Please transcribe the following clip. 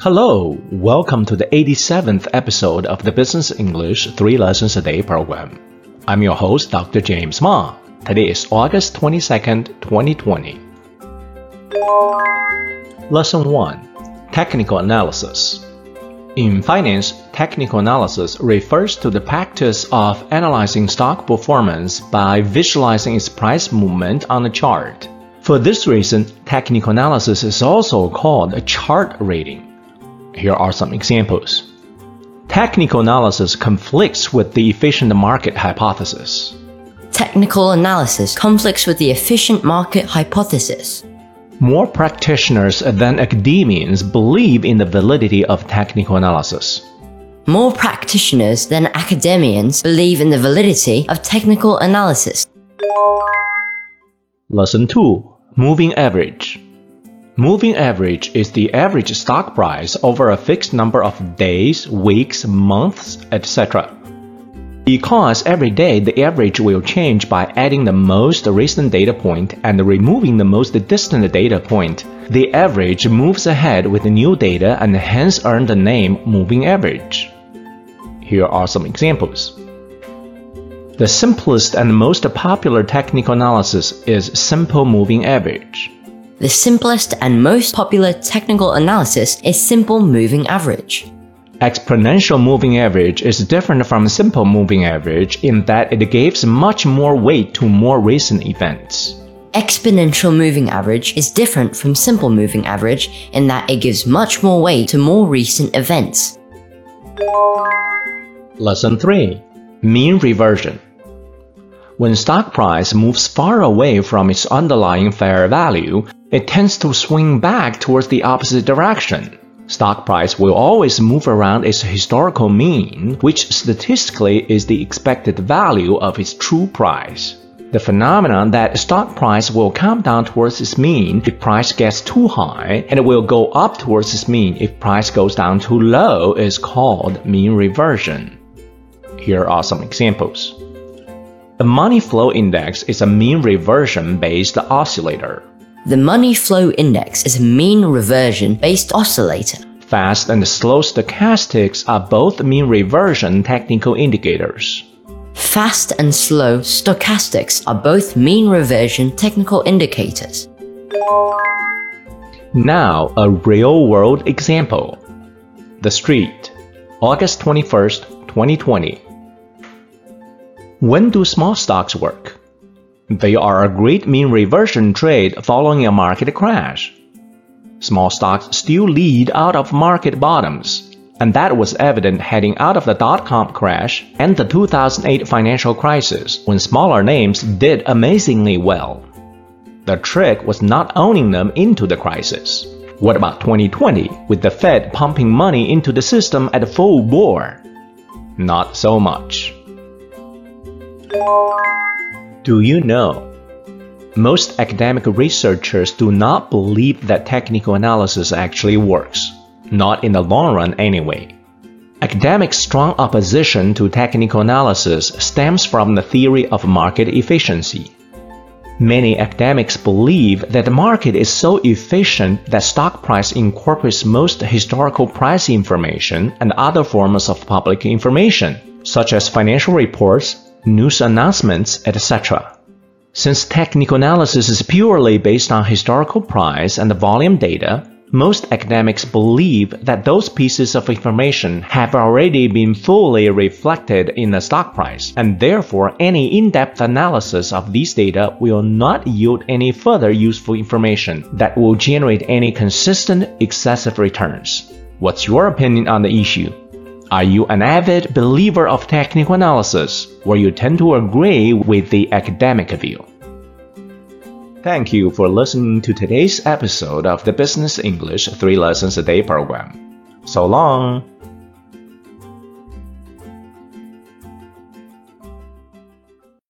Hello, welcome to the 87th episode of the Business English 3 Lessons a Day program. I'm your host, Dr. James Ma. Today is August 22nd, 2020. Lesson 1 Technical Analysis. In finance, technical analysis refers to the practice of analyzing stock performance by visualizing its price movement on a chart. For this reason, technical analysis is also called a chart reading. Here are some examples. Technical analysis conflicts with the efficient market hypothesis. Technical analysis conflicts with the efficient market hypothesis. More practitioners than academians believe in the validity of technical analysis. More practitioners than academians believe in the validity of technical analysis. Lesson 2 Moving Average Moving average is the average stock price over a fixed number of days, weeks, months, etc. Because every day the average will change by adding the most recent data point and removing the most distant data point, the average moves ahead with new data and hence earned the name moving average. Here are some examples. The simplest and most popular technical analysis is simple moving average. The simplest and most popular technical analysis is simple moving average. Exponential moving average is different from simple moving average in that it gives much more weight to more recent events. Exponential moving average is different from simple moving average in that it gives much more weight to more recent events. Lesson 3 Mean Reversion When stock price moves far away from its underlying fair value, it tends to swing back towards the opposite direction. Stock price will always move around its historical mean, which statistically is the expected value of its true price. The phenomenon that stock price will come down towards its mean if price gets too high and it will go up towards its mean if price goes down too low is called mean reversion. Here are some examples. The money flow index is a mean reversion based oscillator. The money flow index is a mean reversion based oscillator. Fast and slow stochastics are both mean reversion technical indicators. Fast and slow stochastics are both mean reversion technical indicators. Now, a real world example. The Street, August 21st, 2020. When do small stocks work? They are a great mean reversion trade following a market crash. Small stocks still lead out of market bottoms, and that was evident heading out of the dot com crash and the 2008 financial crisis when smaller names did amazingly well. The trick was not owning them into the crisis. What about 2020 with the Fed pumping money into the system at full bore? Not so much. Do you know? Most academic researchers do not believe that technical analysis actually works, not in the long run anyway. Academic strong opposition to technical analysis stems from the theory of market efficiency. Many academics believe that the market is so efficient that stock price incorporates most historical price information and other forms of public information, such as financial reports, news announcements, etc. Since technical analysis is purely based on historical price and volume data, most academics believe that those pieces of information have already been fully reflected in the stock price, and therefore any in-depth analysis of these data will not yield any further useful information that will generate any consistent excessive returns. What's your opinion on the issue? Are you an avid believer of technical analysis, or you tend to agree with the academic view? Thank you for listening to today's episode of the Business English 3 Lessons a Day program. So long!